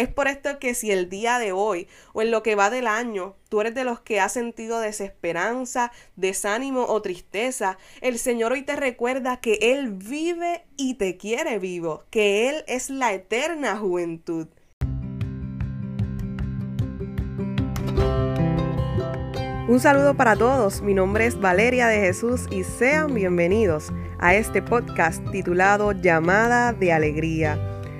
Es por esto que si el día de hoy o en lo que va del año tú eres de los que ha sentido desesperanza, desánimo o tristeza, el Señor hoy te recuerda que Él vive y te quiere vivo, que Él es la eterna juventud. Un saludo para todos, mi nombre es Valeria de Jesús y sean bienvenidos a este podcast titulado Llamada de Alegría.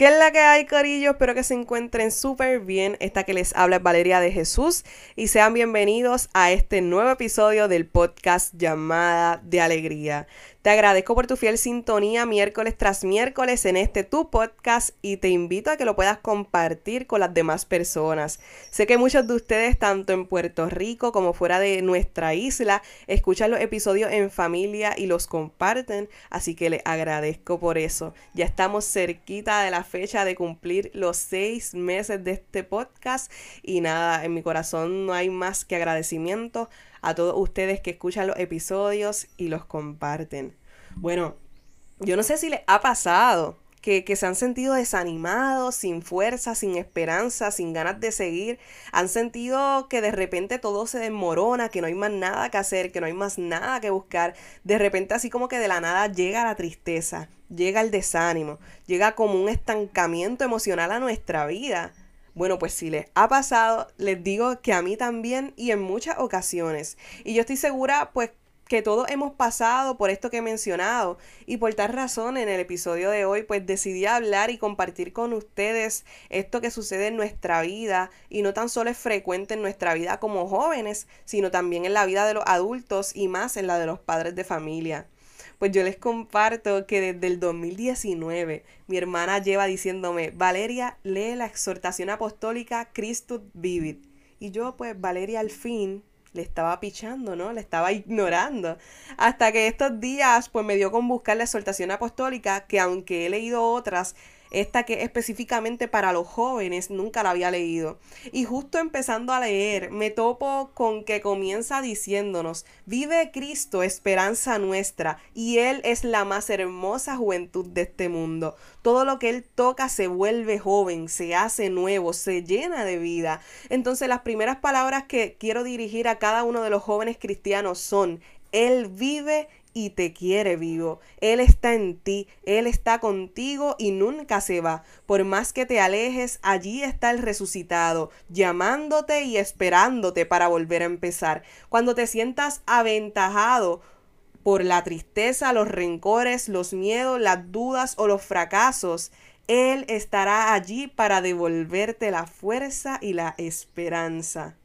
¿Qué es la que hay, Corillo? Espero que se encuentren súper bien. Esta que les habla es Valeria de Jesús y sean bienvenidos a este nuevo episodio del podcast llamada de Alegría. Te agradezco por tu fiel sintonía miércoles tras miércoles en este tu podcast y te invito a que lo puedas compartir con las demás personas. Sé que muchos de ustedes, tanto en Puerto Rico como fuera de nuestra isla, escuchan los episodios en familia y los comparten, así que les agradezco por eso. Ya estamos cerquita de la fecha de cumplir los seis meses de este podcast y nada, en mi corazón no hay más que agradecimiento a todos ustedes que escuchan los episodios y los comparten. Bueno, yo no sé si les ha pasado que, que, se han sentido desanimados, sin fuerza, sin esperanza, sin ganas de seguir. Han sentido que de repente todo se desmorona, que no hay más nada que hacer, que no hay más nada que buscar. De repente así como que de la nada llega la tristeza, llega el desánimo, llega como un estancamiento emocional a nuestra vida. Bueno, pues si les ha pasado, les digo que a mí también y en muchas ocasiones. Y yo estoy segura, pues, que todos hemos pasado por esto que he mencionado. Y por tal razón, en el episodio de hoy, pues decidí hablar y compartir con ustedes esto que sucede en nuestra vida. Y no tan solo es frecuente en nuestra vida como jóvenes, sino también en la vida de los adultos y más en la de los padres de familia. Pues yo les comparto que desde el 2019 mi hermana lleva diciéndome, Valeria, lee la exhortación apostólica Christus Vivit. Y yo, pues, Valeria, al fin le estaba pichando, ¿no? Le estaba ignorando. Hasta que estos días, pues me dio con buscar la exhortación apostólica, que aunque he leído otras, esta que específicamente para los jóvenes nunca la había leído. Y justo empezando a leer, me topo con que comienza diciéndonos, vive Cristo, esperanza nuestra, y Él es la más hermosa juventud de este mundo. Todo lo que Él toca se vuelve joven, se hace nuevo, se llena de vida. Entonces las primeras palabras que quiero dirigir a cada uno de los jóvenes cristianos son, Él vive y te quiere vivo. Él está en ti, Él está contigo y nunca se va. Por más que te alejes, allí está el resucitado, llamándote y esperándote para volver a empezar. Cuando te sientas aventajado por la tristeza, los rencores, los miedos, las dudas o los fracasos, Él estará allí para devolverte la fuerza y la esperanza.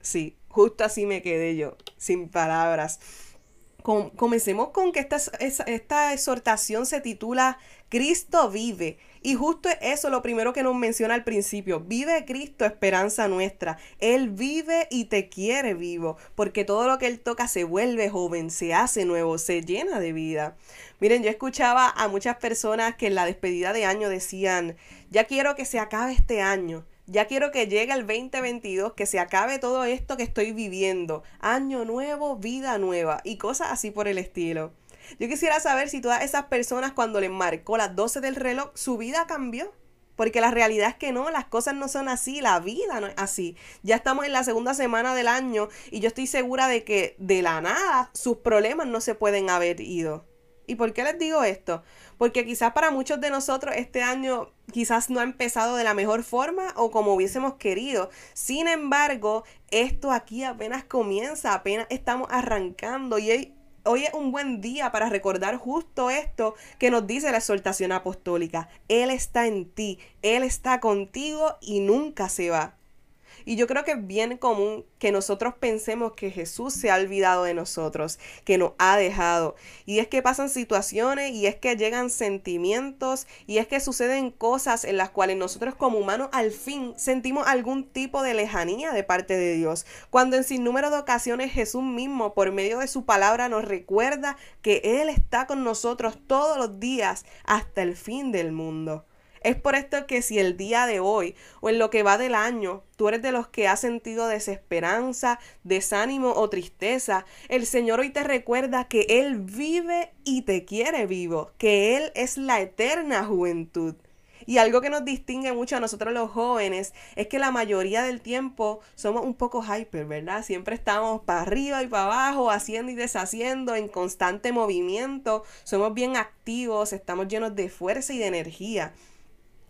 Sí, justo así me quedé yo, sin palabras comencemos con que esta, esta exhortación se titula Cristo vive. Y justo eso lo primero que nos menciona al principio. Vive Cristo, esperanza nuestra. Él vive y te quiere vivo, porque todo lo que Él toca se vuelve joven, se hace nuevo, se llena de vida. Miren, yo escuchaba a muchas personas que en la despedida de año decían, ya quiero que se acabe este año. Ya quiero que llegue el 2022, que se acabe todo esto que estoy viviendo. Año nuevo, vida nueva y cosas así por el estilo. Yo quisiera saber si todas esas personas cuando les marcó las 12 del reloj, su vida cambió. Porque la realidad es que no, las cosas no son así, la vida no es así. Ya estamos en la segunda semana del año y yo estoy segura de que de la nada sus problemas no se pueden haber ido. ¿Y por qué les digo esto? Porque quizás para muchos de nosotros este año quizás no ha empezado de la mejor forma o como hubiésemos querido. Sin embargo, esto aquí apenas comienza, apenas estamos arrancando y hoy, es un buen día para recordar justo esto que nos dice la exhortación apostólica. Él está en ti, Él está contigo y nunca se va. Y yo creo que es bien común que nosotros pensemos que Jesús se ha olvidado de nosotros, que nos ha dejado. Y es que pasan situaciones y es que llegan sentimientos y es que suceden cosas en las cuales nosotros como humanos al fin sentimos algún tipo de lejanía de parte de Dios. Cuando en sin número de ocasiones Jesús mismo por medio de su palabra nos recuerda que Él está con nosotros todos los días hasta el fin del mundo. Es por esto que si el día de hoy o en lo que va del año tú eres de los que ha sentido desesperanza, desánimo o tristeza, el Señor hoy te recuerda que Él vive y te quiere vivo, que Él es la eterna juventud. Y algo que nos distingue mucho a nosotros los jóvenes es que la mayoría del tiempo somos un poco hyper, ¿verdad? Siempre estamos para arriba y para abajo, haciendo y deshaciendo, en constante movimiento, somos bien activos, estamos llenos de fuerza y de energía.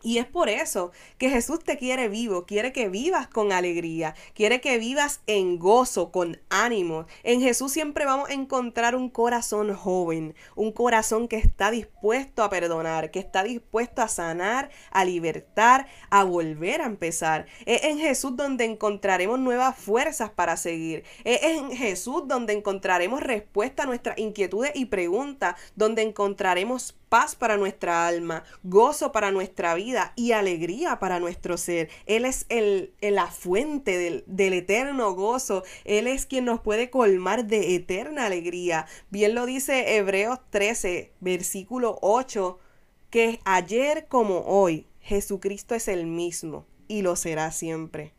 Y es por eso que Jesús te quiere vivo, quiere que vivas con alegría, quiere que vivas en gozo, con ánimo. En Jesús siempre vamos a encontrar un corazón joven, un corazón que está dispuesto a perdonar, que está dispuesto a sanar, a libertar, a volver a empezar. Es en Jesús donde encontraremos nuevas fuerzas para seguir. Es en Jesús donde encontraremos respuesta a nuestras inquietudes y preguntas, donde encontraremos paz para nuestra alma, gozo para nuestra vida y alegría para nuestro ser. Él es el, la fuente del, eterno gozo. Él es quien nos puede colmar de eterna alegría. Bien lo dice Hebreos 13, versículo 8, que ayer como hoy Jesucristo es el mismo y lo será siempre.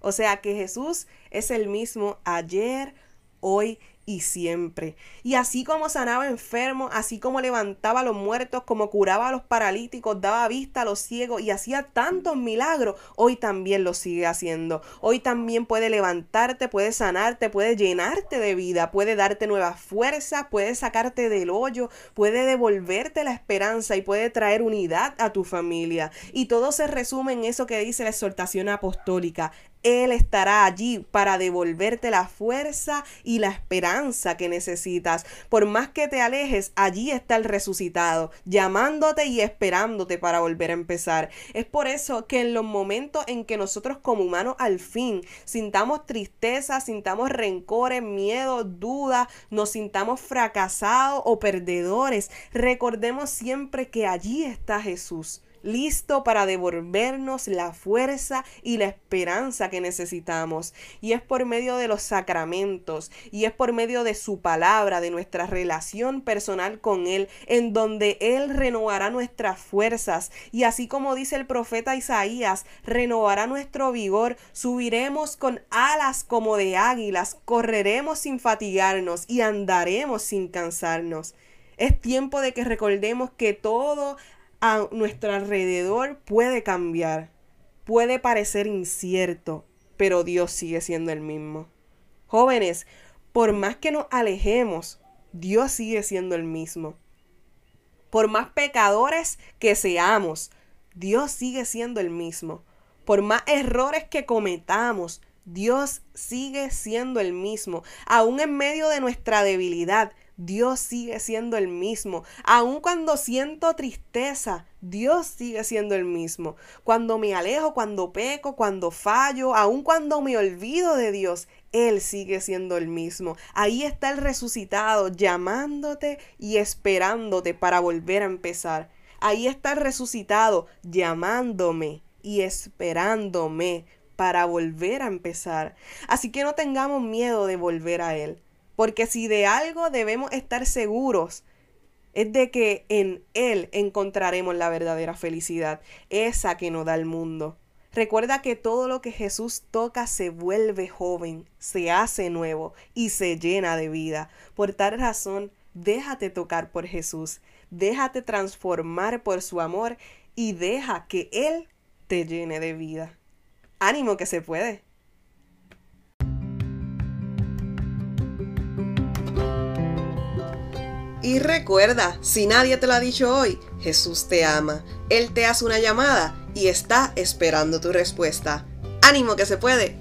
O sea que Jesús es el mismo ayer, hoy y siempre. Y así como sanaba enfermos, así como levantaba a los muertos, como curaba a los paralíticos, daba vista a los ciegos y hacía tantos milagros, hoy también lo sigue haciendo. Hoy también puede levantarte, puede sanarte, puede llenarte de vida, puede darte nuevas fuerzas, puede sacarte del hoyo, puede devolverte la esperanza y puede traer unidad a tu familia. Y todo se resume en eso que dice la exhortación apostólica. Él estará allí para devolverte la fuerza y la esperanza que necesitas. Por más que te alejes, allí está el resucitado, llamándote y esperándote para volver a empezar. Es por eso que en los momentos en que nosotros como humanos al fin sintamos tristeza, sintamos rencores, miedo, dudas, nos sintamos fracasados o perdedores, recordemos siempre que allí está Jesús listo para devolvernos la fuerza y la esperanza que necesitamos. Y es por medio de los sacramentos y es por medio de su palabra, de nuestra relación personal con Él, en donde Él renovará nuestras fuerzas. Y así como dice el profeta Isaías, renovará nuestro vigor, subiremos con alas como de águilas, correremos sin fatigarnos y andaremos sin cansarnos. Es tiempo de que recordemos que todo nuestro alrededor puede cambiar, puede parecer incierto, pero Dios sigue siendo el mismo. Jóvenes, por más que nos alejemos, Dios sigue siendo el mismo. Por más pecadores que seamos, Dios sigue siendo el mismo. Por más errores que cometamos, Dios sigue siendo el mismo. Aún en medio de nuestra debilidad, Dios sigue siendo el mismo. Aun cuando siento tristeza, Dios sigue siendo el mismo. Cuando me alejo, cuando peco, cuando fallo, aun cuando me olvido de Dios, Él sigue siendo el mismo. Ahí está el resucitado llamándote y esperándote para volver a empezar. Ahí está el resucitado llamándome y esperándome para volver a empezar. Así que no tengamos miedo de volver a Él. Porque si de algo debemos estar seguros, es de que en Él encontraremos la verdadera felicidad, esa que nos da el mundo. Recuerda que todo lo que Jesús toca se vuelve joven, se hace nuevo y se llena de vida. Por tal razón, déjate tocar por Jesús, déjate transformar por su amor y deja que Él te llene de vida. Ánimo que se puede. Y recuerda, si nadie te lo ha dicho hoy, Jesús te ama. Él te hace una llamada y está esperando tu respuesta. Ánimo que se puede.